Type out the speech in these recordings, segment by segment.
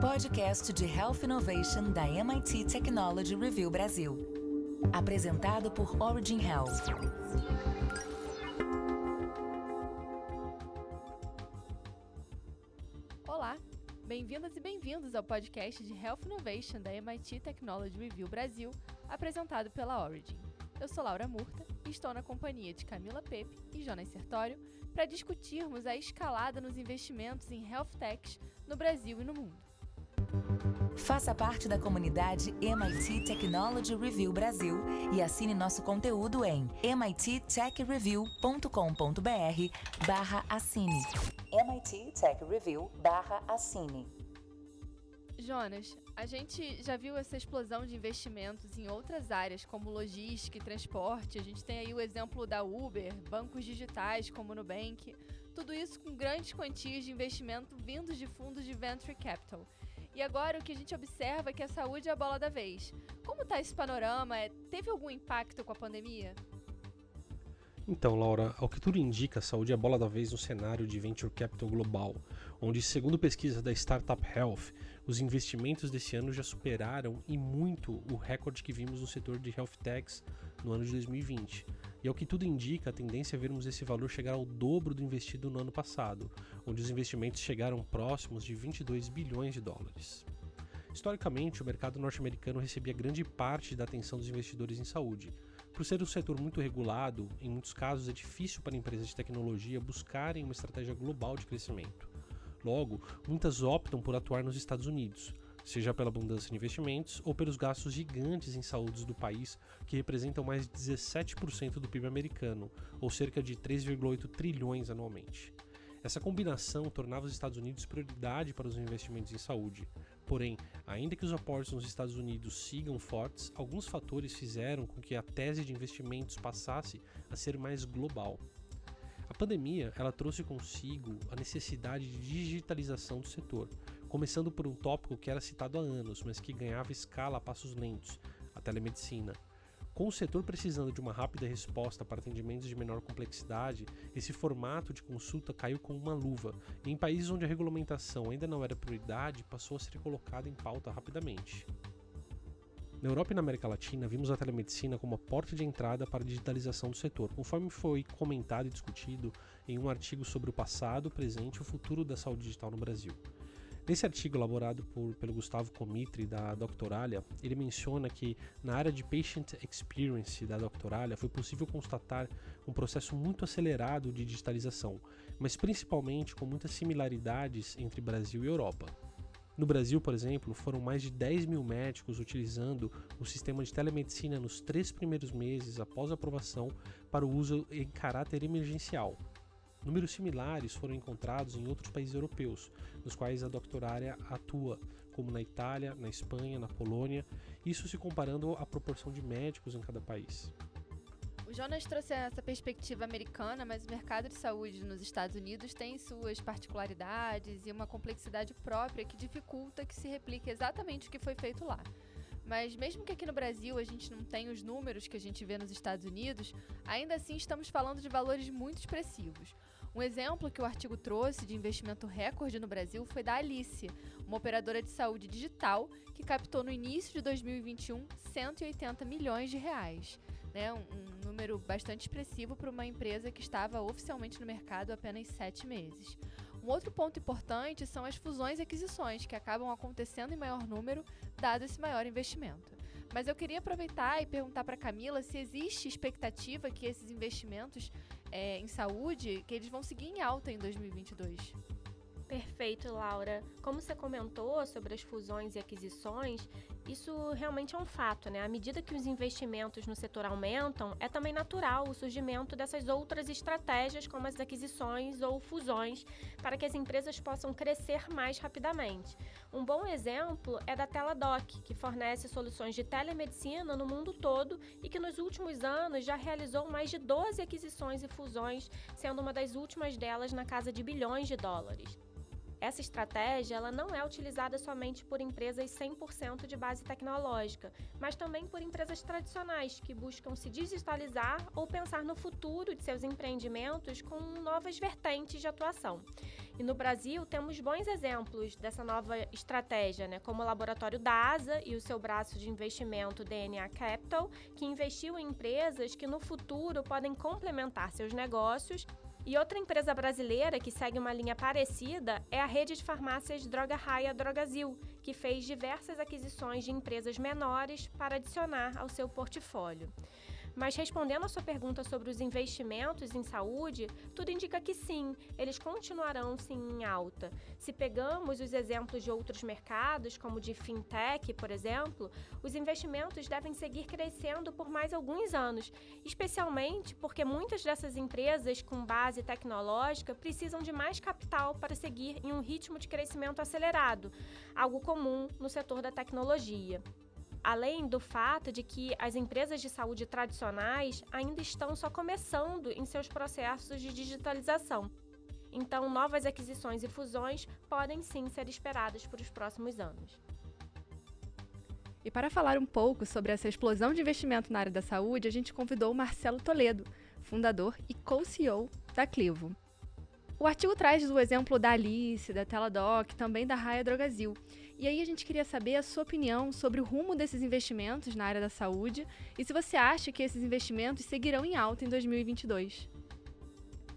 Podcast de Health Innovation da MIT Technology Review Brasil. Apresentado por Origin Health. Olá, bem-vindas e bem-vindos ao podcast de Health Innovation da MIT Technology Review Brasil, apresentado pela Origin. Eu sou Laura Murta e estou na companhia de Camila Pepe e Jonas Sertório para discutirmos a escalada nos investimentos em health techs no Brasil e no mundo. Faça parte da comunidade MIT Technology Review Brasil e assine nosso conteúdo em mittechreview.com.br barra assine. MIT Tech Review barra assine. Jonas, a gente já viu essa explosão de investimentos em outras áreas, como logística e transporte. A gente tem aí o exemplo da Uber, bancos digitais como o Nubank. Tudo isso com grandes quantias de investimento vindos de fundos de venture capital. E agora o que a gente observa é que a saúde é a bola da vez. Como está esse panorama? É, teve algum impacto com a pandemia? Então, Laura, ao que tudo indica, a saúde é a bola da vez no cenário de venture capital global, onde, segundo pesquisa da Startup Health, os investimentos desse ano já superaram e muito o recorde que vimos no setor de health techs no ano de 2020. E ao que tudo indica, a tendência é vermos esse valor chegar ao dobro do investido no ano passado, onde os investimentos chegaram próximos de 22 bilhões de dólares. Historicamente, o mercado norte-americano recebia grande parte da atenção dos investidores em saúde. Por ser um setor muito regulado, em muitos casos é difícil para empresas de tecnologia buscarem uma estratégia global de crescimento. Logo, muitas optam por atuar nos Estados Unidos, seja pela abundância de investimentos ou pelos gastos gigantes em saúde do país, que representam mais de 17% do PIB americano, ou cerca de 3,8 trilhões anualmente. Essa combinação tornava os Estados Unidos prioridade para os investimentos em saúde. Porém, ainda que os aportes nos Estados Unidos sigam fortes, alguns fatores fizeram com que a tese de investimentos passasse a ser mais global. A pandemia ela trouxe consigo a necessidade de digitalização do setor, começando por um tópico que era citado há anos, mas que ganhava escala a passos lentos, a telemedicina. Com o setor precisando de uma rápida resposta para atendimentos de menor complexidade, esse formato de consulta caiu como uma luva, e em países onde a regulamentação ainda não era prioridade, passou a ser colocada em pauta rapidamente. Na Europa e na América Latina, vimos a telemedicina como a porta de entrada para a digitalização do setor, conforme foi comentado e discutido em um artigo sobre o passado, o presente e o futuro da saúde digital no Brasil. Nesse artigo elaborado por, pelo Gustavo Comitri da Doctoralia, ele menciona que na área de Patient Experience da Doctoralia foi possível constatar um processo muito acelerado de digitalização, mas principalmente com muitas similaridades entre Brasil e Europa. No Brasil, por exemplo, foram mais de 10 mil médicos utilizando o sistema de telemedicina nos três primeiros meses após a aprovação para o uso em caráter emergencial, Números similares foram encontrados em outros países europeus, nos quais a doctorária atua, como na Itália, na Espanha, na Polônia, isso se comparando à proporção de médicos em cada país. O Jonas trouxe essa perspectiva americana, mas o mercado de saúde nos Estados Unidos tem suas particularidades e uma complexidade própria que dificulta que se replique exatamente o que foi feito lá. Mas mesmo que aqui no Brasil a gente não tenha os números que a gente vê nos Estados Unidos, ainda assim estamos falando de valores muito expressivos. Um exemplo que o artigo trouxe de investimento recorde no Brasil foi da Alice, uma operadora de saúde digital que captou no início de 2021 180 milhões de reais. Né, um, número bastante expressivo para uma empresa que estava oficialmente no mercado há apenas sete meses. Um outro ponto importante são as fusões e aquisições, que acabam acontecendo em maior número, dado esse maior investimento. Mas eu queria aproveitar e perguntar para Camila se existe expectativa que esses investimentos é, em saúde, que eles vão seguir em alta em 2022. Perfeito, Laura. Como você comentou sobre as fusões e aquisições, isso realmente é um fato, né? À medida que os investimentos no setor aumentam, é também natural o surgimento dessas outras estratégias, como as aquisições ou fusões, para que as empresas possam crescer mais rapidamente. Um bom exemplo é da Teladoc, que fornece soluções de telemedicina no mundo todo e que nos últimos anos já realizou mais de 12 aquisições e fusões, sendo uma das últimas delas na casa de bilhões de dólares. Essa estratégia ela não é utilizada somente por empresas 100% de base tecnológica, mas também por empresas tradicionais que buscam se digitalizar ou pensar no futuro de seus empreendimentos com novas vertentes de atuação. E no Brasil temos bons exemplos dessa nova estratégia, né, como o laboratório da ASA e o seu braço de investimento DNA Capital, que investiu em empresas que no futuro podem complementar seus negócios e outra empresa brasileira que segue uma linha parecida é a rede de farmácias Droga Raia Drogazil, que fez diversas aquisições de empresas menores para adicionar ao seu portfólio. Mas respondendo a sua pergunta sobre os investimentos em saúde, tudo indica que sim, eles continuarão sim em alta. Se pegamos os exemplos de outros mercados, como de fintech, por exemplo, os investimentos devem seguir crescendo por mais alguns anos, especialmente porque muitas dessas empresas com base tecnológica precisam de mais capital para seguir em um ritmo de crescimento acelerado, algo comum no setor da tecnologia além do fato de que as empresas de saúde tradicionais ainda estão só começando em seus processos de digitalização. Então, novas aquisições e fusões podem sim ser esperadas para os próximos anos. E para falar um pouco sobre essa explosão de investimento na área da saúde, a gente convidou o Marcelo Toledo, fundador e co-CEO da Clivo. O artigo traz o exemplo da Alice, da Teladoc, também da Raia Drogazil. E aí a gente queria saber a sua opinião sobre o rumo desses investimentos na área da saúde e se você acha que esses investimentos seguirão em alta em 2022.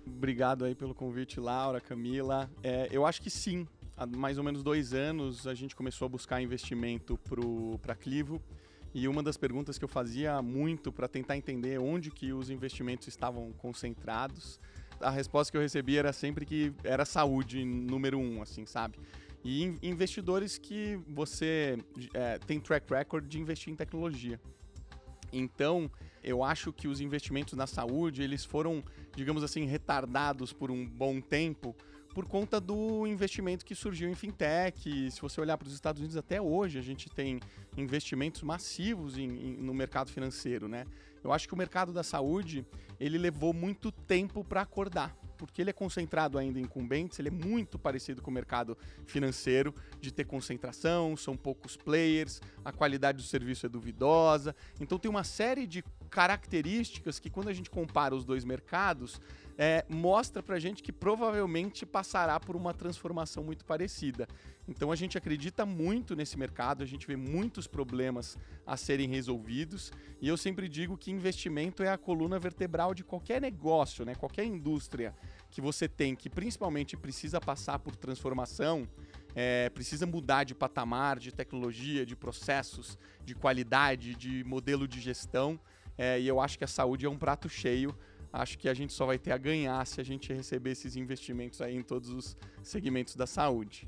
Obrigado aí pelo convite, Laura, Camila. É, eu acho que sim. Há mais ou menos dois anos a gente começou a buscar investimento para Clivo. E uma das perguntas que eu fazia muito para tentar entender onde que os investimentos estavam concentrados, a resposta que eu recebia era sempre que era saúde número um, assim, sabe? E investidores que você é, tem track record de investir em tecnologia. Então, eu acho que os investimentos na saúde, eles foram, digamos assim, retardados por um bom tempo por conta do investimento que surgiu em fintech. Se você olhar para os Estados Unidos até hoje, a gente tem investimentos massivos em, em, no mercado financeiro, né? Eu acho que o mercado da saúde ele levou muito tempo para acordar porque ele é concentrado ainda em incumbentes, ele é muito parecido com o mercado financeiro, de ter concentração, são poucos players, a qualidade do serviço é duvidosa. Então tem uma série de características que quando a gente compara os dois mercados, é, mostra pra gente que provavelmente passará por uma transformação muito parecida. Então a gente acredita muito nesse mercado, a gente vê muitos problemas a serem resolvidos e eu sempre digo que investimento é a coluna vertebral de qualquer negócio, né? qualquer indústria que você tem que principalmente precisa passar por transformação, é, precisa mudar de patamar, de tecnologia, de processos, de qualidade, de modelo de gestão. É, e eu acho que a saúde é um prato cheio. Acho que a gente só vai ter a ganhar se a gente receber esses investimentos aí em todos os segmentos da saúde.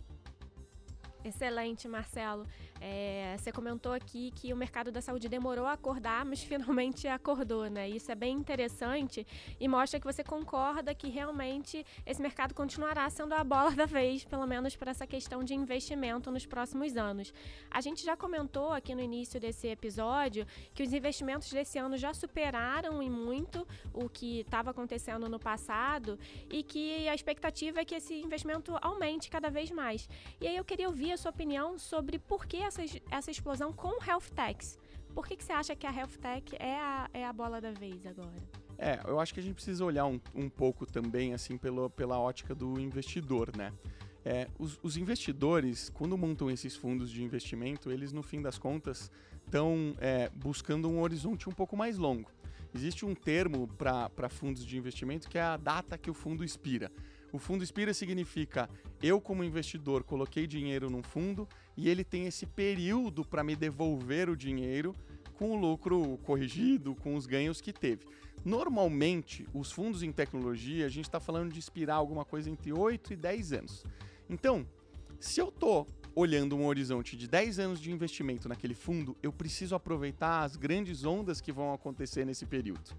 Excelente, Marcelo. É, você comentou aqui que o mercado da saúde demorou a acordar, mas finalmente acordou, né? Isso é bem interessante e mostra que você concorda que realmente esse mercado continuará sendo a bola da vez, pelo menos para essa questão de investimento nos próximos anos. A gente já comentou aqui no início desse episódio que os investimentos desse ano já superaram em muito o que estava acontecendo no passado e que a expectativa é que esse investimento aumente cada vez mais. E aí eu queria ouvir a sua opinião sobre por que essa, essa explosão com health techs. Por que, que você acha que a health tech é a, é a bola da vez agora? É, eu acho que a gente precisa olhar um, um pouco também, assim, pelo, pela ótica do investidor, né? É, os, os, investidores, quando montam esses fundos de investimento, eles, no fim das contas, estão é, buscando um horizonte um pouco mais longo. Existe um termo para fundos de investimento que é a data que o fundo expira. O fundo expira significa eu, como investidor, coloquei dinheiro num fundo e ele tem esse período para me devolver o dinheiro com o lucro corrigido, com os ganhos que teve. Normalmente, os fundos em tecnologia, a gente está falando de expirar alguma coisa entre 8 e 10 anos. Então, se eu estou olhando um horizonte de 10 anos de investimento naquele fundo, eu preciso aproveitar as grandes ondas que vão acontecer nesse período.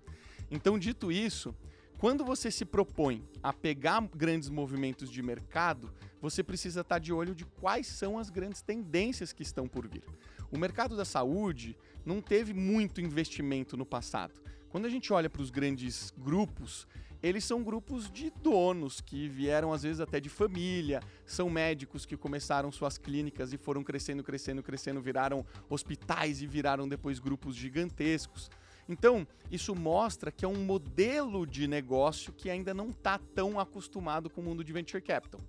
Então, dito isso, quando você se propõe a pegar grandes movimentos de mercado, você precisa estar de olho de quais são as grandes tendências que estão por vir. O mercado da saúde não teve muito investimento no passado. Quando a gente olha para os grandes grupos, eles são grupos de donos que vieram às vezes até de família, são médicos que começaram suas clínicas e foram crescendo, crescendo, crescendo, viraram hospitais e viraram depois grupos gigantescos. Então, isso mostra que é um modelo de negócio que ainda não está tão acostumado com o mundo de venture capital.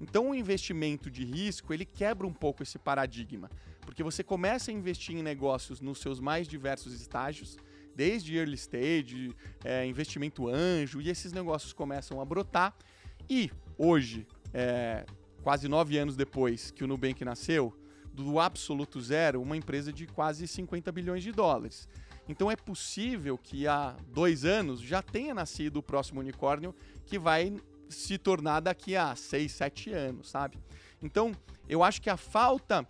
Então, o investimento de risco, ele quebra um pouco esse paradigma, porque você começa a investir em negócios nos seus mais diversos estágios, desde early stage, é, investimento anjo, e esses negócios começam a brotar. E hoje, é, quase nove anos depois que o Nubank nasceu, do absoluto zero, uma empresa de quase 50 bilhões de dólares. Então é possível que há dois anos já tenha nascido o próximo unicórnio que vai se tornar daqui a seis, sete anos, sabe? Então eu acho que a falta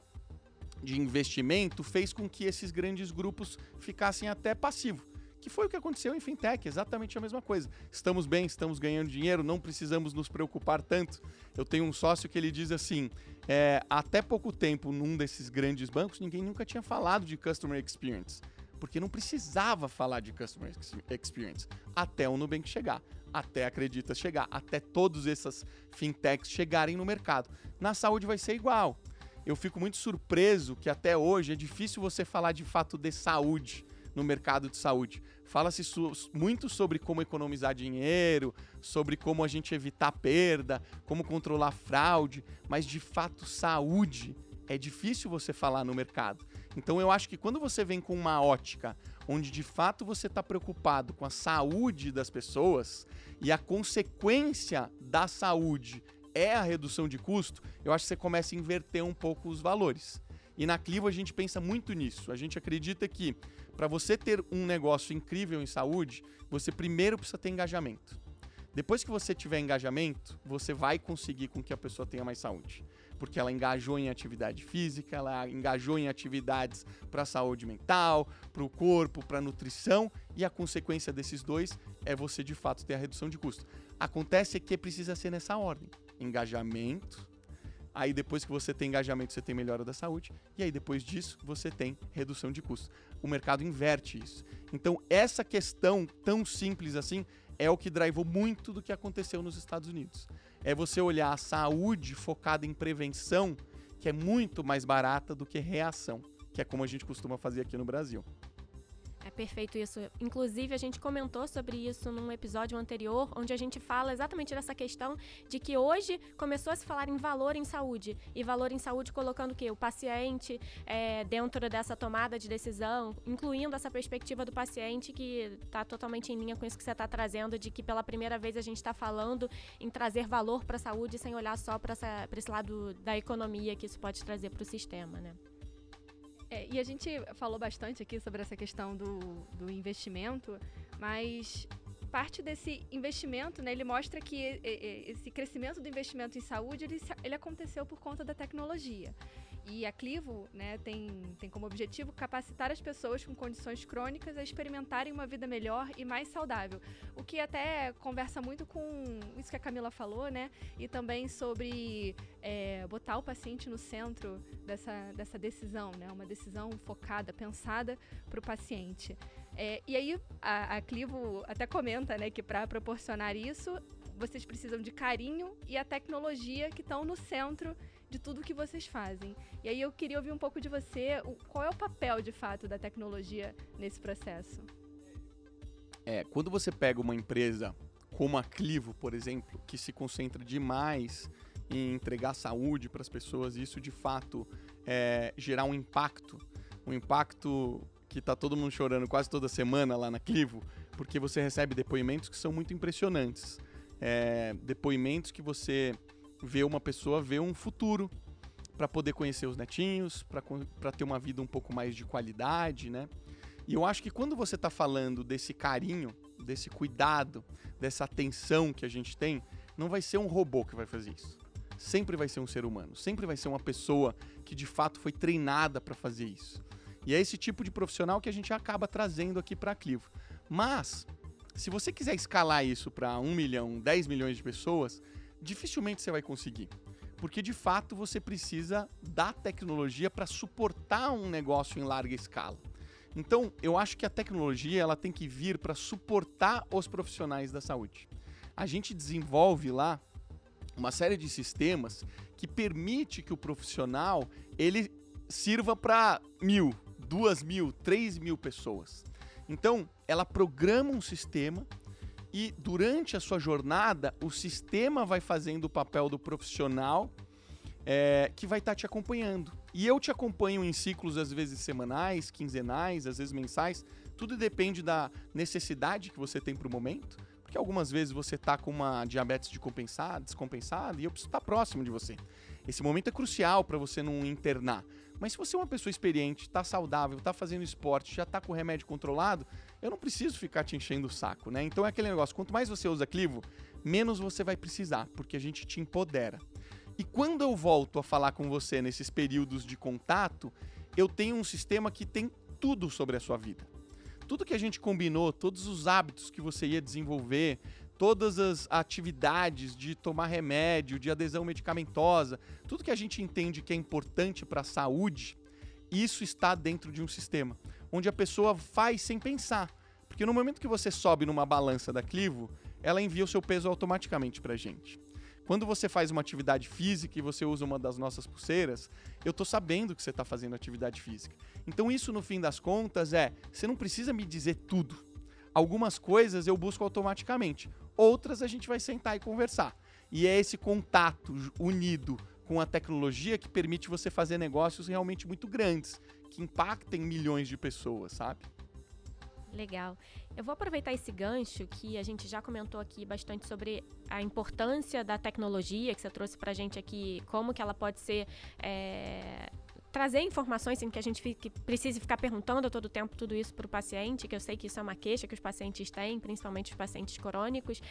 de investimento fez com que esses grandes grupos ficassem até passivos. Que foi o que aconteceu em fintech, exatamente a mesma coisa. Estamos bem, estamos ganhando dinheiro, não precisamos nos preocupar tanto. Eu tenho um sócio que ele diz assim: é, até pouco tempo, num desses grandes bancos, ninguém nunca tinha falado de customer experience porque não precisava falar de customer experience até o Nubank chegar, até Acredita chegar, até todas essas fintechs chegarem no mercado. Na saúde vai ser igual. Eu fico muito surpreso que até hoje é difícil você falar de fato de saúde no mercado de saúde. Fala-se muito sobre como economizar dinheiro, sobre como a gente evitar perda, como controlar fraude, mas de fato saúde é difícil você falar no mercado. Então eu acho que quando você vem com uma ótica onde de fato você está preocupado com a saúde das pessoas e a consequência da saúde é a redução de custo, eu acho que você começa a inverter um pouco os valores. E na Clivo a gente pensa muito nisso. A gente acredita que para você ter um negócio incrível em saúde, você primeiro precisa ter engajamento. Depois que você tiver engajamento, você vai conseguir com que a pessoa tenha mais saúde porque ela engajou em atividade física, ela engajou em atividades para a saúde mental, para o corpo, para a nutrição, e a consequência desses dois é você de fato ter a redução de custo. Acontece que precisa ser nessa ordem: engajamento. Aí depois que você tem engajamento, você tem melhora da saúde, e aí depois disso você tem redução de custos. O mercado inverte isso. Então, essa questão tão simples assim é o que drivou muito do que aconteceu nos Estados Unidos é você olhar a saúde focada em prevenção, que é muito mais barata do que reação, que é como a gente costuma fazer aqui no Brasil. É perfeito isso. Inclusive, a gente comentou sobre isso num episódio anterior, onde a gente fala exatamente dessa questão de que hoje começou a se falar em valor em saúde. E valor em saúde colocando o quê? O paciente é, dentro dessa tomada de decisão, incluindo essa perspectiva do paciente que está totalmente em linha com isso que você está trazendo, de que pela primeira vez a gente está falando em trazer valor para a saúde sem olhar só para esse lado da economia que isso pode trazer para o sistema, né? É, e a gente falou bastante aqui sobre essa questão do, do investimento, mas parte desse investimento, né, ele mostra que esse crescimento do investimento em saúde, ele, ele aconteceu por conta da tecnologia. E a Clivo né, tem, tem como objetivo capacitar as pessoas com condições crônicas a experimentarem uma vida melhor e mais saudável. O que até conversa muito com isso que a Camila falou, né? E também sobre é, botar o paciente no centro dessa, dessa decisão, né? Uma decisão focada, pensada para o paciente. É, e aí a, a Clivo até comenta né, que para proporcionar isso, vocês precisam de carinho e a tecnologia que estão no centro de tudo que vocês fazem. E aí eu queria ouvir um pouco de você, o, qual é o papel de fato da tecnologia nesse processo? É, quando você pega uma empresa como a Clivo, por exemplo, que se concentra demais em entregar saúde para as pessoas, isso de fato é, gerar um impacto, um impacto que está todo mundo chorando quase toda semana lá na Clivo, porque você recebe depoimentos que são muito impressionantes. É, depoimentos que você ver uma pessoa ver um futuro para poder conhecer os netinhos, para ter uma vida um pouco mais de qualidade, né? E eu acho que quando você está falando desse carinho, desse cuidado, dessa atenção que a gente tem, não vai ser um robô que vai fazer isso. Sempre vai ser um ser humano, sempre vai ser uma pessoa que de fato foi treinada para fazer isso. E é esse tipo de profissional que a gente acaba trazendo aqui para a Clivo. Mas, se você quiser escalar isso para 1 milhão, 10 milhões de pessoas, dificilmente você vai conseguir. Porque de fato você precisa da tecnologia para suportar um negócio em larga escala. Então, eu acho que a tecnologia ela tem que vir para suportar os profissionais da saúde. A gente desenvolve lá uma série de sistemas que permite que o profissional ele sirva para mil, duas mil, três mil pessoas. Então, ela programa um sistema e durante a sua jornada, o sistema vai fazendo o papel do profissional é, que vai estar tá te acompanhando. E eu te acompanho em ciclos, às vezes semanais, quinzenais, às vezes mensais. Tudo depende da necessidade que você tem para o momento. Porque algumas vezes você está com uma diabetes de compensada, descompensada, e eu preciso estar tá próximo de você. Esse momento é crucial para você não internar. Mas se você é uma pessoa experiente, está saudável, está fazendo esporte, já está com o remédio controlado, eu não preciso ficar te enchendo o saco, né? Então é aquele negócio, quanto mais você usa Clivo, menos você vai precisar, porque a gente te empodera. E quando eu volto a falar com você nesses períodos de contato, eu tenho um sistema que tem tudo sobre a sua vida. Tudo que a gente combinou, todos os hábitos que você ia desenvolver, todas as atividades de tomar remédio, de adesão medicamentosa, tudo que a gente entende que é importante para a saúde, isso está dentro de um sistema, onde a pessoa faz sem pensar. Porque no momento que você sobe numa balança da Clivo, ela envia o seu peso automaticamente para a gente. Quando você faz uma atividade física e você usa uma das nossas pulseiras, eu estou sabendo que você está fazendo atividade física. Então isso, no fim das contas, é, você não precisa me dizer tudo. Algumas coisas eu busco automaticamente outras a gente vai sentar e conversar. E é esse contato unido com a tecnologia que permite você fazer negócios realmente muito grandes, que impactem milhões de pessoas, sabe? Legal. Eu vou aproveitar esse gancho que a gente já comentou aqui bastante sobre a importância da tecnologia que você trouxe para a gente aqui, como que ela pode ser é, trazer informações sem que a gente fique, precise ficar perguntando todo tempo tudo isso para o paciente, que eu sei que isso é uma queixa que os pacientes têm, principalmente os pacientes crônicos,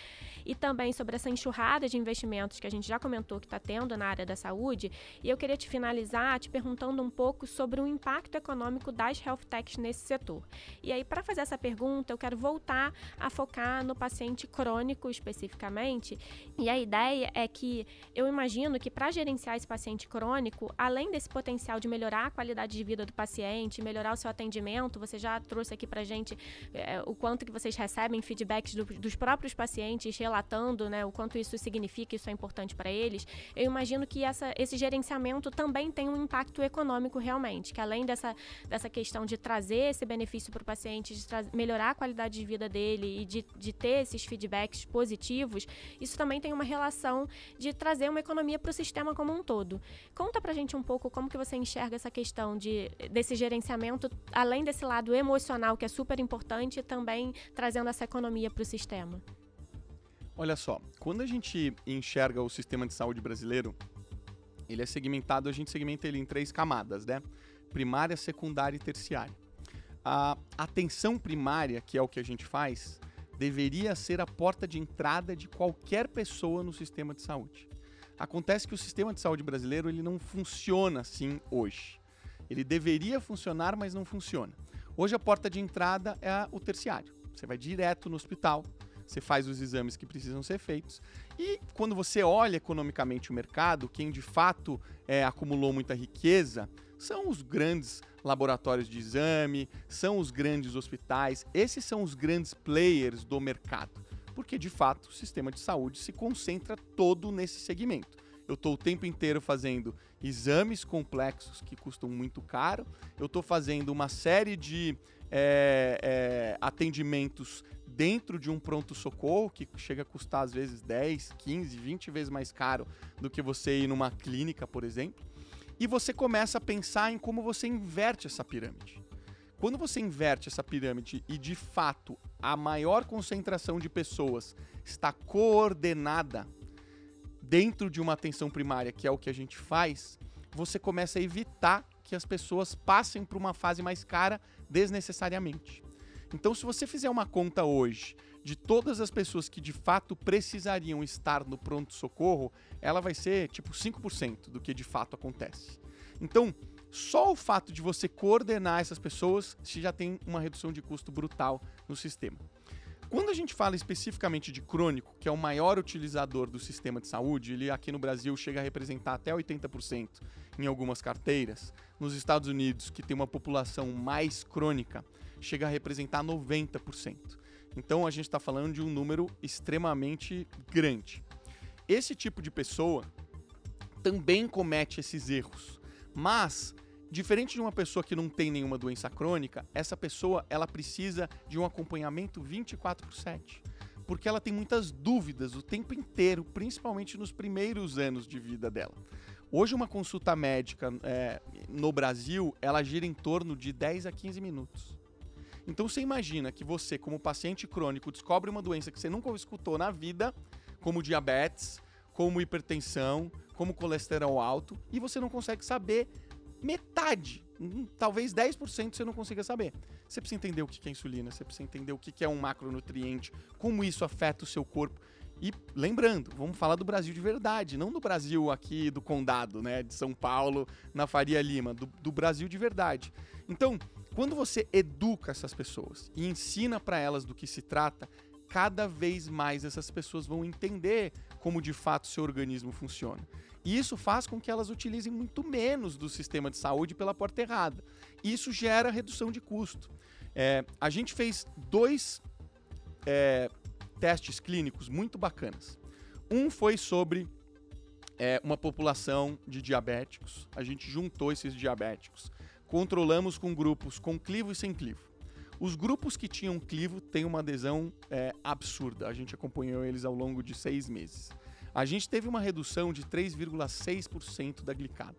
e também sobre essa enxurrada de investimentos que a gente já comentou que está tendo na área da saúde. E eu queria te finalizar te perguntando um pouco sobre o impacto econômico das health techs nesse setor. E aí, para fazer essa pergunta, eu quero voltar a focar no paciente crônico especificamente. E a ideia é que eu imagino que para gerenciar esse paciente crônico, além desse potencial de melhorar a qualidade de vida do paciente, melhorar o seu atendimento. Você já trouxe aqui para gente é, o quanto que vocês recebem feedbacks do, dos próprios pacientes relatando, né, o quanto isso significa, isso é importante para eles. Eu imagino que essa, esse gerenciamento também tem um impacto econômico realmente, que além dessa, dessa questão de trazer esse benefício para o paciente, de melhorar a qualidade de vida dele e de, de ter esses feedbacks positivos, isso também tem uma relação de trazer uma economia para o sistema como um todo. Conta para gente um pouco como que você enxerga enxerga essa questão de, desse gerenciamento, além desse lado emocional, que é super importante, também trazendo essa economia para o sistema? Olha só, quando a gente enxerga o sistema de saúde brasileiro, ele é segmentado, a gente segmenta ele em três camadas, né? Primária, secundária e terciária. A atenção primária, que é o que a gente faz, deveria ser a porta de entrada de qualquer pessoa no sistema de saúde. Acontece que o sistema de saúde brasileiro ele não funciona assim hoje. Ele deveria funcionar, mas não funciona. Hoje a porta de entrada é o terciário. Você vai direto no hospital, você faz os exames que precisam ser feitos. E quando você olha economicamente o mercado, quem de fato é, acumulou muita riqueza são os grandes laboratórios de exame, são os grandes hospitais, esses são os grandes players do mercado porque de fato o sistema de saúde se concentra todo nesse segmento. Eu estou o tempo inteiro fazendo exames complexos que custam muito caro, eu estou fazendo uma série de é, é, atendimentos dentro de um pronto-socorro, que chega a custar às vezes 10, 15, 20 vezes mais caro do que você ir numa clínica, por exemplo. E você começa a pensar em como você inverte essa pirâmide. Quando você inverte essa pirâmide e de fato a maior concentração de pessoas está coordenada dentro de uma atenção primária, que é o que a gente faz, você começa a evitar que as pessoas passem por uma fase mais cara desnecessariamente. Então, se você fizer uma conta hoje de todas as pessoas que de fato precisariam estar no pronto-socorro, ela vai ser tipo 5% do que de fato acontece. Então, só o fato de você coordenar essas pessoas, você já tem uma redução de custo brutal no sistema. Quando a gente fala especificamente de crônico, que é o maior utilizador do sistema de saúde, ele aqui no Brasil chega a representar até 80% em algumas carteiras. Nos Estados Unidos, que tem uma população mais crônica, chega a representar 90%. Então a gente está falando de um número extremamente grande. Esse tipo de pessoa também comete esses erros, mas Diferente de uma pessoa que não tem nenhuma doença crônica, essa pessoa ela precisa de um acompanhamento 24 por 7. Porque ela tem muitas dúvidas o tempo inteiro, principalmente nos primeiros anos de vida dela. Hoje uma consulta médica é, no Brasil, ela gira em torno de 10 a 15 minutos. Então você imagina que você, como paciente crônico, descobre uma doença que você nunca escutou na vida, como diabetes, como hipertensão, como colesterol alto, e você não consegue saber metade, hum, talvez 10% você não consiga saber. Você precisa entender o que é insulina, você precisa entender o que é um macronutriente, como isso afeta o seu corpo. E lembrando, vamos falar do Brasil de verdade, não do Brasil aqui do condado, né, de São Paulo, na Faria Lima, do, do Brasil de verdade. Então, quando você educa essas pessoas e ensina para elas do que se trata, cada vez mais essas pessoas vão entender como de fato seu organismo funciona. E isso faz com que elas utilizem muito menos do sistema de saúde pela porta errada. Isso gera redução de custo. É, a gente fez dois é, testes clínicos muito bacanas. Um foi sobre é, uma população de diabéticos. A gente juntou esses diabéticos. Controlamos com grupos com clivo e sem clivo. Os grupos que tinham clivo têm uma adesão é, absurda. A gente acompanhou eles ao longo de seis meses a gente teve uma redução de 3,6% da glicada.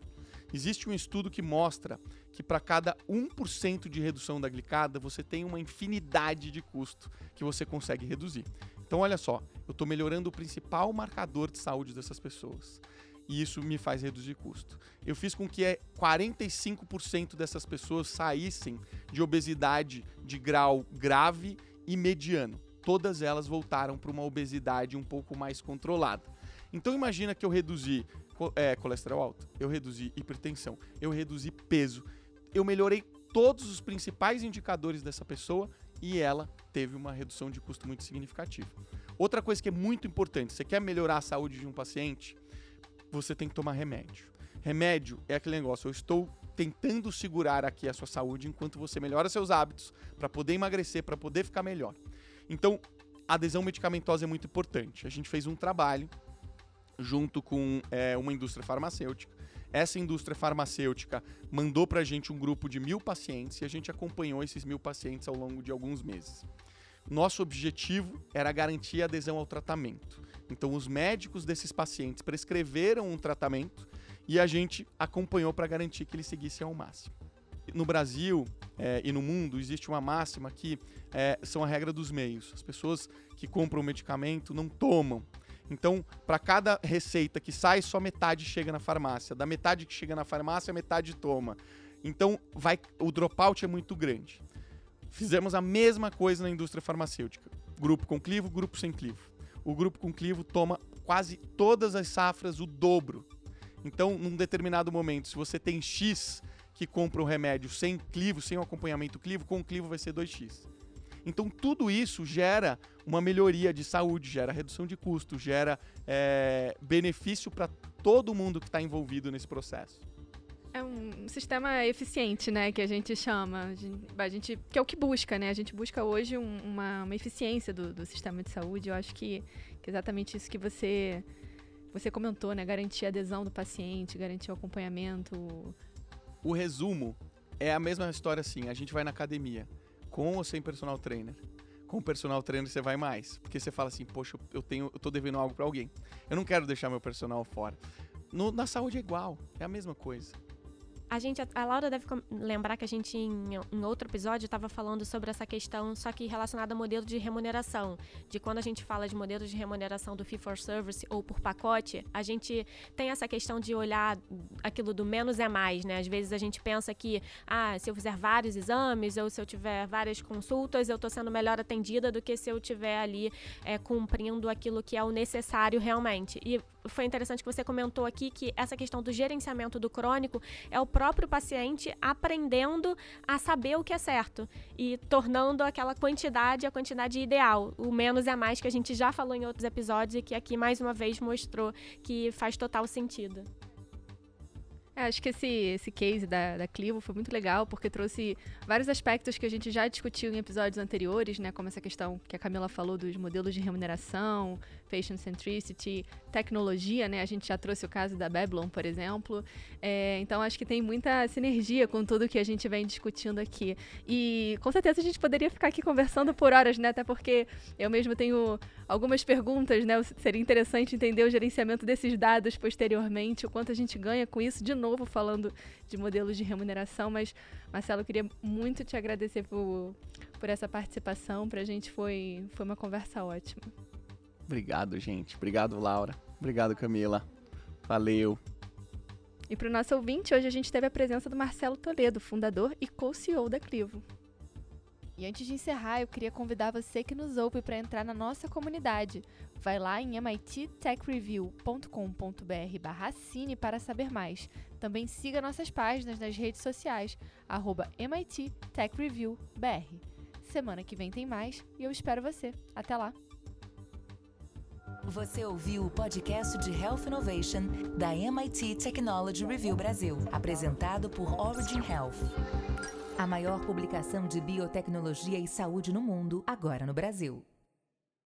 Existe um estudo que mostra que para cada 1% de redução da glicada, você tem uma infinidade de custo que você consegue reduzir. Então, olha só, eu estou melhorando o principal marcador de saúde dessas pessoas. E isso me faz reduzir custo. Eu fiz com que 45% dessas pessoas saíssem de obesidade de grau grave e mediano. Todas elas voltaram para uma obesidade um pouco mais controlada. Então imagina que eu reduzi é, colesterol alto, eu reduzi hipertensão, eu reduzi peso, eu melhorei todos os principais indicadores dessa pessoa e ela teve uma redução de custo muito significativa. Outra coisa que é muito importante, você quer melhorar a saúde de um paciente, você tem que tomar remédio. Remédio é aquele negócio, eu estou tentando segurar aqui a sua saúde enquanto você melhora seus hábitos para poder emagrecer, para poder ficar melhor. Então, a adesão medicamentosa é muito importante. A gente fez um trabalho junto com é, uma indústria farmacêutica. Essa indústria farmacêutica mandou para a gente um grupo de mil pacientes e a gente acompanhou esses mil pacientes ao longo de alguns meses. Nosso objetivo era garantir a adesão ao tratamento. Então, os médicos desses pacientes prescreveram um tratamento e a gente acompanhou para garantir que eles seguissem ao máximo. No Brasil é, e no mundo existe uma máxima que é, são a regra dos meios. As pessoas que compram medicamento não tomam. Então, para cada receita que sai, só metade chega na farmácia. Da metade que chega na farmácia, metade toma. Então, vai, o dropout é muito grande. Fizemos a mesma coisa na indústria farmacêutica. Grupo com clivo, grupo sem clivo. O grupo com clivo toma quase todas as safras o dobro. Então, num determinado momento, se você tem X que compra o remédio sem clivo, sem o acompanhamento clivo, com clivo vai ser 2X. Então, tudo isso gera uma melhoria de saúde, gera redução de custo, gera é, benefício para todo mundo que está envolvido nesse processo. É um sistema eficiente, né, que a gente chama, a gente, que é o que busca, né? A gente busca hoje um, uma, uma, eficiência do, do, sistema de saúde. Eu acho que, que é exatamente isso que você você comentou, né? Garantir a adesão do paciente, garantir o acompanhamento. O resumo é a mesma história assim. A gente vai na academia com ou sem personal trainer. Com personal trainer você vai mais, porque você fala assim, poxa, eu tenho, eu tô devendo algo para alguém. Eu não quero deixar meu personal fora. No, na saúde é igual, é a mesma coisa. A gente, a Laura deve lembrar que a gente, em, em outro episódio, estava falando sobre essa questão, só que relacionada ao modelo de remuneração. De quando a gente fala de modelo de remuneração do fee for service ou por pacote, a gente tem essa questão de olhar aquilo do menos é mais, né? Às vezes a gente pensa que, ah, se eu fizer vários exames ou se eu tiver várias consultas, eu estou sendo melhor atendida do que se eu tiver ali é, cumprindo aquilo que é o necessário realmente. E foi interessante que você comentou aqui que essa questão do gerenciamento do crônico é o próprio paciente aprendendo a saber o que é certo e tornando aquela quantidade a quantidade ideal. O menos é mais que a gente já falou em outros episódios e que aqui mais uma vez mostrou que faz total sentido. É, acho que esse, esse case da, da Clivo foi muito legal, porque trouxe vários aspectos que a gente já discutiu em episódios anteriores, né? Como essa questão que a Camila falou dos modelos de remuneração, patient centricity, tecnologia, né? A gente já trouxe o caso da Babylon, por exemplo. É, então, acho que tem muita sinergia com tudo que a gente vem discutindo aqui. E, com certeza, a gente poderia ficar aqui conversando por horas, né? Até porque eu mesmo tenho algumas perguntas, né? Seria interessante entender o gerenciamento desses dados posteriormente, o quanto a gente ganha com isso. De novo, falando de modelos de remuneração, mas, Marcelo, eu queria muito te agradecer por, por essa participação. Para a gente foi, foi uma conversa ótima. Obrigado, gente. Obrigado, Laura. Obrigado, Camila. Valeu. E para o nosso ouvinte, hoje a gente teve a presença do Marcelo Toledo, fundador e co-CEO da Clivo. E antes de encerrar, eu queria convidar você que nos ouve para entrar na nossa comunidade. Vai lá em mittechreview.com.br barra cine para saber mais. Também siga nossas páginas nas redes sociais, arroba. Semana que vem tem mais e eu espero você. Até lá! Você ouviu o podcast de Health Innovation da MIT Technology Review Brasil, apresentado por Origin Health. A maior publicação de biotecnologia e saúde no mundo, agora no Brasil.